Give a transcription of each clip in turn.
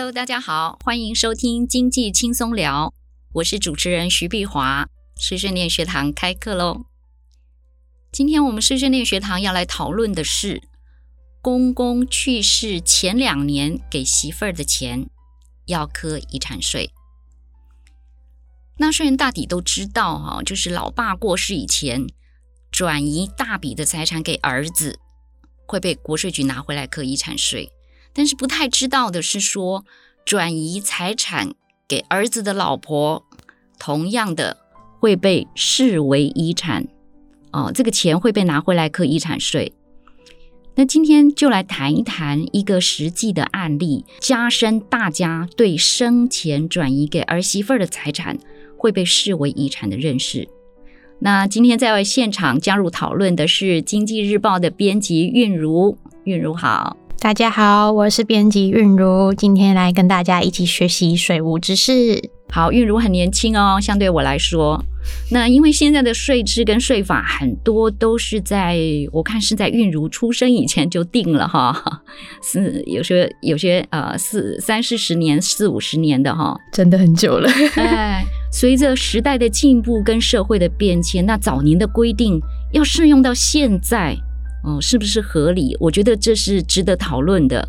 Hello，大家好，欢迎收听经济轻松聊，我是主持人徐碧华，碎碎念学堂开课喽。今天我们碎碎念学堂要来讨论的是，公公去世前两年给媳妇儿的钱要课遗产税。纳税人大抵都知道哈，就是老爸过世以前，转移大笔的财产给儿子，会被国税局拿回来课遗产税。但是不太知道的是说，转移财产给儿子的老婆，同样的会被视为遗产哦，这个钱会被拿回来扣遗产税。那今天就来谈一谈一个实际的案例，加深大家对生前转移给儿媳妇儿的财产会被视为遗产的认识。那今天在现场加入讨论的是《经济日报》的编辑韵如，韵如好。大家好，我是编辑韵如，今天来跟大家一起学习税务知识。好，韵如很年轻哦，相对我来说，那因为现在的税制跟税法很多都是在我看是在韵如出生以前就定了哈，是有些有些呃四三四十年、四五十年的哈，真的很久了。哎，随着时代的进步跟社会的变迁，那早年的规定要适用到现在。哦，是不是合理？我觉得这是值得讨论的。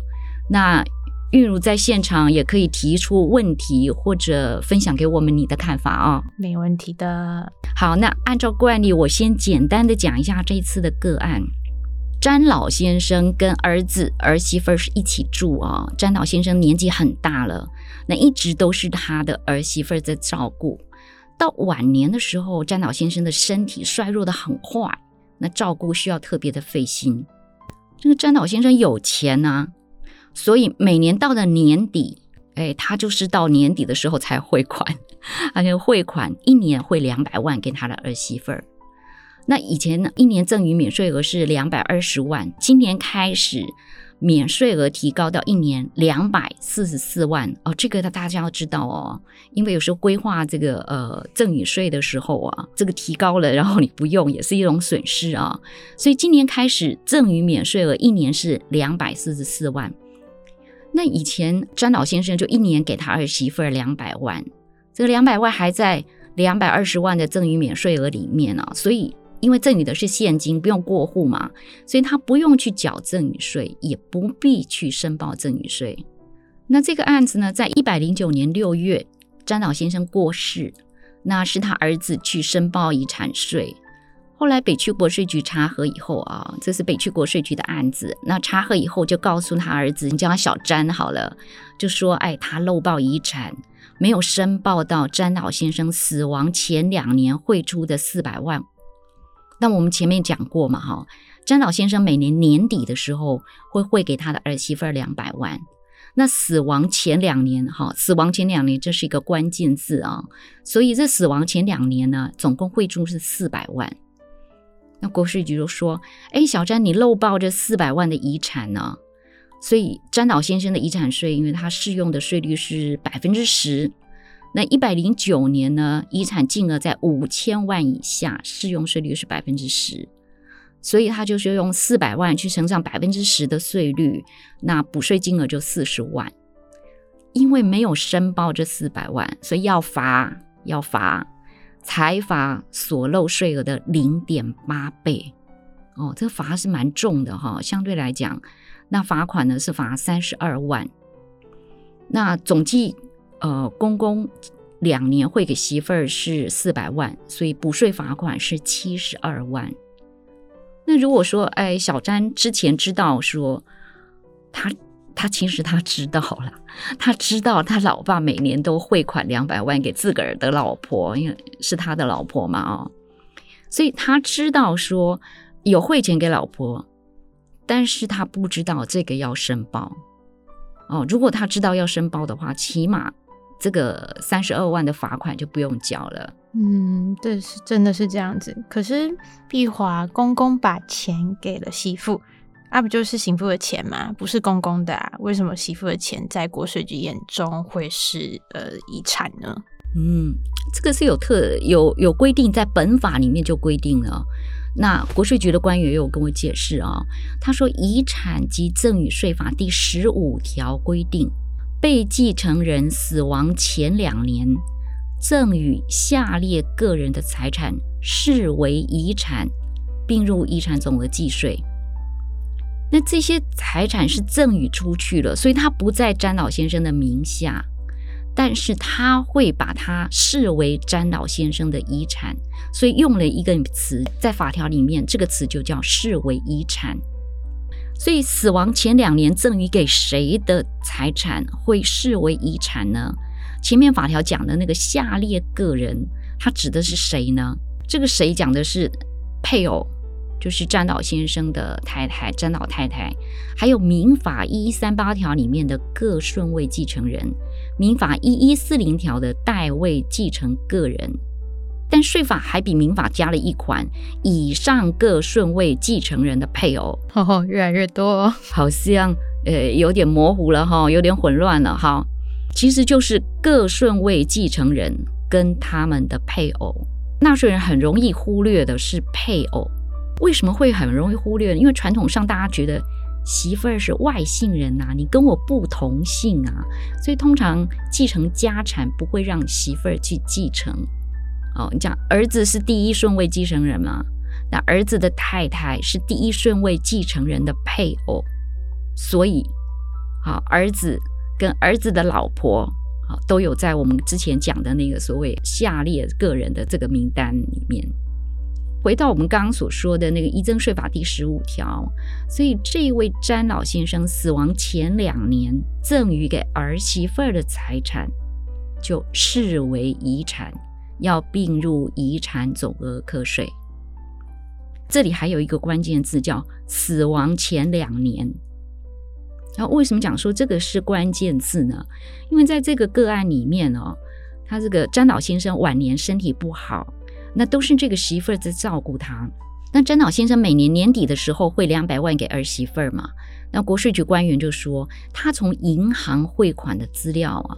那韵如在现场也可以提出问题，或者分享给我们你的看法啊、哦。没问题的。好，那按照惯例，我先简单的讲一下这一次的个案。詹老先生跟儿子儿媳妇是一起住啊、哦。詹老先生年纪很大了，那一直都是他的儿媳妇在照顾。到晚年的时候，詹老先生的身体衰弱的很快。那照顾需要特别的费心。这个詹老先生有钱啊，所以每年到了年底，哎，他就是到年底的时候才汇款，而且汇款一年汇两百万给他的儿媳妇儿。那以前呢，一年赠与免税额是两百二十万，今年开始。免税额提高到一年两百四十四万哦，这个大家要知道哦，因为有时候规划这个呃赠与税的时候啊，这个提高了，然后你不用也是一种损失啊。所以今年开始赠与免税额一年是两百四十四万。那以前詹老先生就一年给他儿媳妇两百万，这个两百万还在两百二十万的赠与免税额里面啊，所以。因为赠与的是现金，不用过户嘛，所以他不用去缴赠与税，也不必去申报赠与税。那这个案子呢，在一百零九年六月，詹老先生过世，那是他儿子去申报遗产税。后来北区国税局查核以后啊，这是北区国税局的案子。那查核以后就告诉他儿子，你叫他小詹好了，就说哎，他漏报遗产，没有申报到詹老先生死亡前两年汇出的四百万。那我们前面讲过嘛，哈，詹老先生每年年底的时候会汇给他的儿媳妇两百万。那死亡前两年，哈，死亡前两年这是一个关键字啊，所以这死亡前两年呢，总共汇出是四百万。那国税局就说，哎，小詹你漏报这四百万的遗产呢，所以詹老先生的遗产税，因为他适用的税率是百分之十。那一百零九年呢，遗产金额在五千万以下，适用税率是百分之十，所以他就是用四百万去乘上百分之十的税率，那补税金额就四十万。因为没有申报这四百万，所以要罚，要罚，才罚所漏税额的零点八倍。哦，这个罚是蛮重的哈，相对来讲，那罚款呢是罚三十二万，那总计。呃，公公两年汇给媳妇儿是四百万，所以补税罚款是七十二万。那如果说，哎，小詹之前知道说，他他其实他知道了，他知道他老爸每年都汇款两百万给自个儿的老婆，因为是他的老婆嘛，哦，所以他知道说有汇钱给老婆，但是他不知道这个要申报。哦，如果他知道要申报的话，起码。这个三十二万的罚款就不用交了。嗯，对，是真的是这样子。可是碧华公公把钱给了媳妇，啊，不就是媳妇的钱吗？不是公公的啊？为什么媳妇的钱在国税局眼中会是呃遗产呢？嗯，这个是有特有有规定，在本法里面就规定了。那国税局的官员也有跟我解释啊，他说遗产及赠与税法第十五条规定。被继承人死亡前两年赠与下列个人的财产视为遗产，并入遗产总额计税。那这些财产是赠与出去了，所以他不在詹老先生的名下。但是他会把它视为詹老先生的遗产，所以用了一个词在法条里面，这个词就叫视为遗产。所以死亡前两年赠与给谁的财产会视为遗产呢？前面法条讲的那个下列个人，他指的是谁呢？这个谁讲的是配偶。就是詹老先生的太太詹老太太，还有民法一一三八条里面的各顺位继承人，民法一一四零条的代位继承个人，但税法还比民法加了一款，以上各顺位继承人的配偶，哦，越来越多，好像呃有点模糊了哈，有点混乱了哈，其实就是各顺位继承人跟他们的配偶，纳税人很容易忽略的是配偶。为什么会很容易忽略？因为传统上大家觉得媳妇儿是外姓人呐，你跟我不同姓啊，所以通常继承家产不会让媳妇儿去继承。哦，你讲儿子是第一顺位继承人嘛？那儿子的太太是第一顺位继承人的配偶，所以，好，儿子跟儿子的老婆，好，都有在我们之前讲的那个所谓下列个人的这个名单里面。回到我们刚刚所说的那个遗赠税法第十五条，所以这位詹老先生死亡前两年赠与给儿媳妇儿的财产，就视为遗产，要并入遗产总额课税。这里还有一个关键字叫“死亡前两年”。然后为什么讲说这个是关键字呢？因为在这个个案里面哦，他这个詹老先生晚年身体不好。那都是这个媳妇儿在照顾他。那詹老先生每年年底的时候汇两百万给儿媳妇儿嘛。那国税局官员就说，他从银行汇款的资料啊，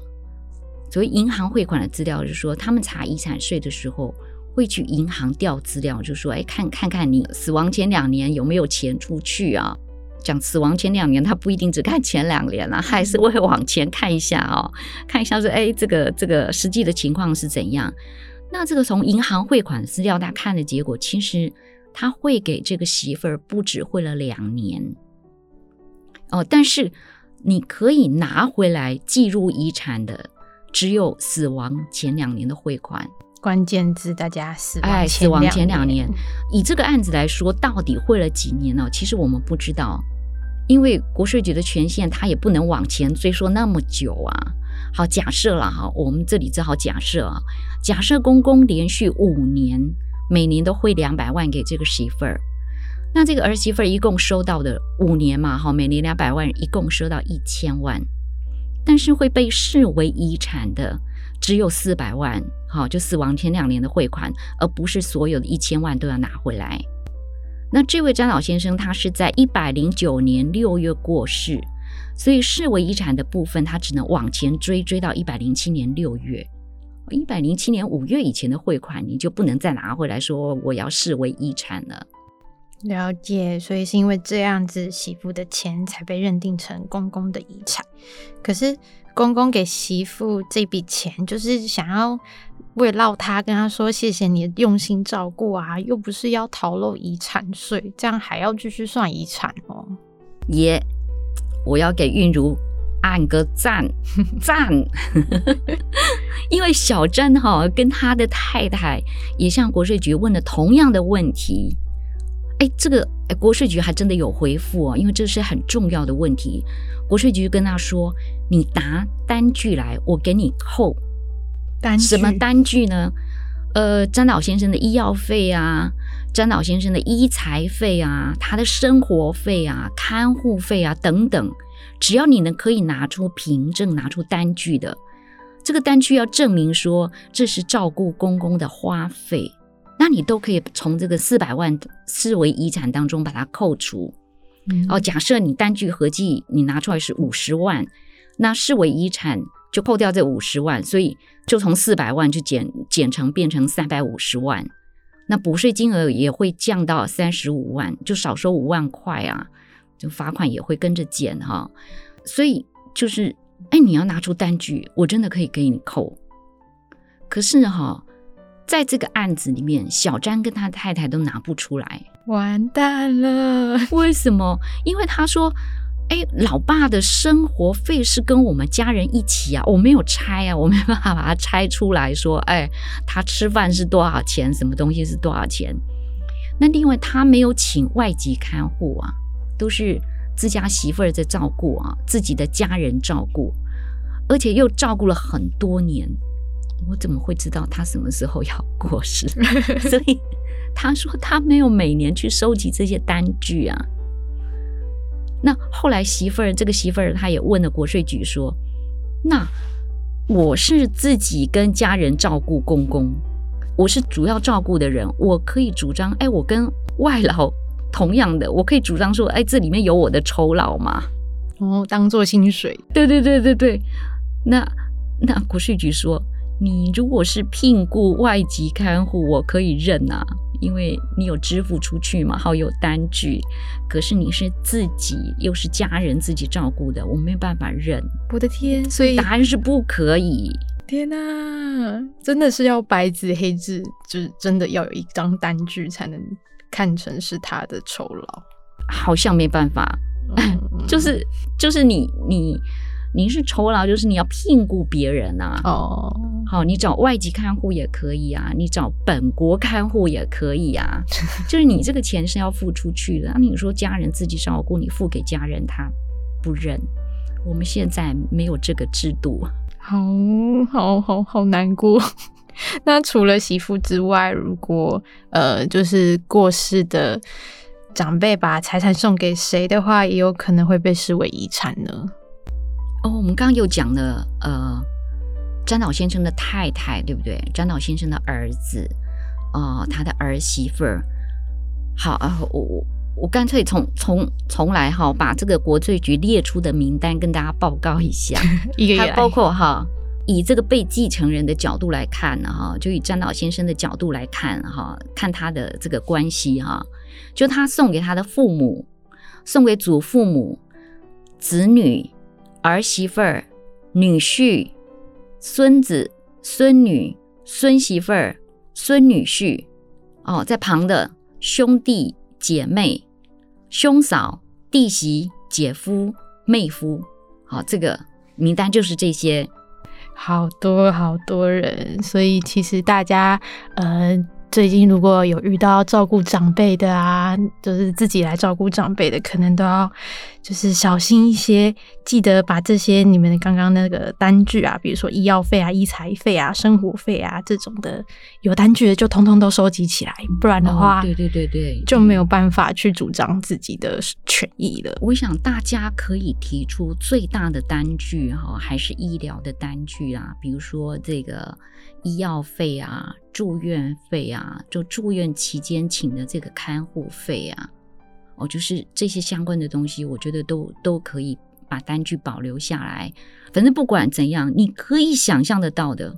所谓银行汇款的资料，就是说他们查遗产税的时候会去银行调资料，就说哎，看看看你死亡前两年有没有钱出去啊？讲死亡前两年，他不一定只看前两年啊，还是会往前看一下哦，看一下说哎，这个这个实际的情况是怎样。那这个从银行汇款资料，他看的结果，其实他汇给这个媳妇儿不止汇了两年哦，但是你可以拿回来计入遗产的，只有死亡前两年的汇款。关键字大家死亡哎，死亡前两年。以这个案子来说，到底汇了几年呢？其实我们不知道，因为国税局的权限，他也不能往前追溯那么久啊。好，假设了哈，我们这里只好假设啊，假设公公连续五年每年都汇两百万给这个媳妇儿，那这个儿媳妇儿一共收到的五年嘛，哈，每年两百万，一共收到一千万，但是会被视为遗产的只有四百万，好，就死亡前两年的汇款，而不是所有的一千万都要拿回来。那这位詹老先生，他是在一百零九年六月过世。所以视为遗产的部分，他只能往前追，追到一百零七年六月，一百零七年五月以前的汇款，你就不能再拿回来说我要视为遗产了。了解，所以是因为这样子，媳妇的钱才被认定成公公的遗产。可是公公给媳妇这笔钱，就是想要慰劳他，跟他说谢谢你的用心照顾啊，又不是要逃漏遗产税，这样还要继续算遗产哦。耶。Yeah. 我要给韵如按个赞 赞，因为小詹哈跟他的太太也向国税局问了同样的问题，哎，这个哎国税局还真的有回复哦，因为这是很重要的问题。国税局跟他说：“你拿单据来，我给你扣单。什么单据呢？呃，詹老先生的医药费啊。”詹老先生的医材费啊，他的生活费啊，看护费啊等等，只要你能可以拿出凭证、拿出单据的，这个单据要证明说这是照顾公公的花费，那你都可以从这个四百万视为遗产当中把它扣除。嗯、哦，假设你单据合计你拿出来是五十万，那视为遗产就扣掉这五十万，所以就从四百万就减减成变成三百五十万。那补税金额也会降到三十五万，就少收五万块啊，就罚款也会跟着减哈。所以就是哎，你要拿出单据，我真的可以给你扣。可是哈，在这个案子里面，小詹跟他太太都拿不出来，完蛋了。为什么？因为他说。哎，老爸的生活费是跟我们家人一起啊，我没有拆啊，我没办法把它拆出来说，哎，他吃饭是多少钱，什么东西是多少钱？那另外他没有请外籍看护啊，都是自家媳妇儿在照顾啊，自己的家人照顾，而且又照顾了很多年，我怎么会知道他什么时候要过世？所以他说他没有每年去收集这些单据啊。那后来媳妇儿，这个媳妇儿，她也问了国税局说：“那我是自己跟家人照顾公公，我是主要照顾的人，我可以主张，哎，我跟外劳同样的，我可以主张说，哎，这里面有我的酬劳吗？哦，当做薪水。对对对对对。那那国税局说，你如果是聘雇外籍看护，我可以认啊。”因为你有支付出去嘛，好有单据，可是你是自己又是家人自己照顾的，我没有办法认。我的天，所以答案是不可以。天哪，真的是要白纸黑字，就是真的要有一张单据才能看成是他的酬劳。好像没办法，嗯、就是就是你你。您是酬劳，就是你要聘雇别人啊。哦，好，你找外籍看护也可以啊，你找本国看护也可以啊。就是你这个钱是要付出去的。那你说家人自己照顾，你付给家人，他不认。我们现在没有这个制度，好好好好难过。那除了媳妇之外，如果呃，就是过世的长辈把财产送给谁的话，也有可能会被视为遗产呢？哦，我们刚刚又讲了，呃，詹老先生的太太，对不对？詹老先生的儿子，呃，他的儿媳妇儿。好啊，我我我干脆从从从来哈，把这个国税局列出的名单跟大家报告一下。一个月还包括哈，以这个被继承人的角度来看呢，哈，就以詹老先生的角度来看哈，看他的这个关系哈，就他送给他的父母，送给祖父母，子女。儿媳妇儿、女婿、孙子、孙女、孙媳妇儿、孙女婿，哦，在旁的兄弟姐妹、兄嫂、弟媳、姐夫、妹夫，好，这个名单就是这些，好多好多人，所以其实大家，呃。最近如果有遇到照顾长辈的啊，就是自己来照顾长辈的，可能都要就是小心一些，记得把这些你们刚刚那个单据啊，比如说医药费啊、医材费啊、生活费啊这种的，有单据的就通通都收集起来，不然的话，对对对对，就没有办法去主张自己的权益了。我想大家可以提出最大的单据哈，还是医疗的单据啊，比如说这个医药费啊。住院费啊，就住院期间请的这个看护费啊，哦，就是这些相关的东西，我觉得都都可以把单据保留下来。反正不管怎样，你可以想象得到的，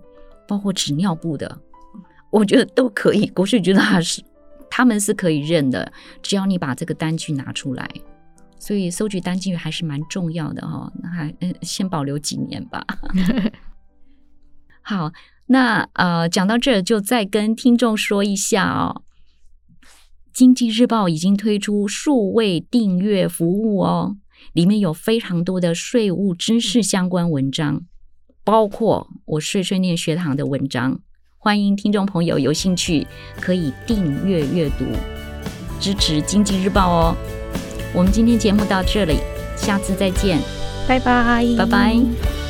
包括纸尿布的，我觉得都可以。国税局他是他们是可以认的，只要你把这个单据拿出来。所以收集单据还是蛮重要的哈、哦。那还嗯，先保留几年吧。好。那呃，讲到这，就再跟听众说一下哦，《经济日报》已经推出数位订阅服务哦，里面有非常多的税务知识相关文章，包括我税税念学堂的文章，欢迎听众朋友有兴趣可以订阅阅读，支持《经济日报》哦。我们今天节目到这里，下次再见，拜拜，拜拜。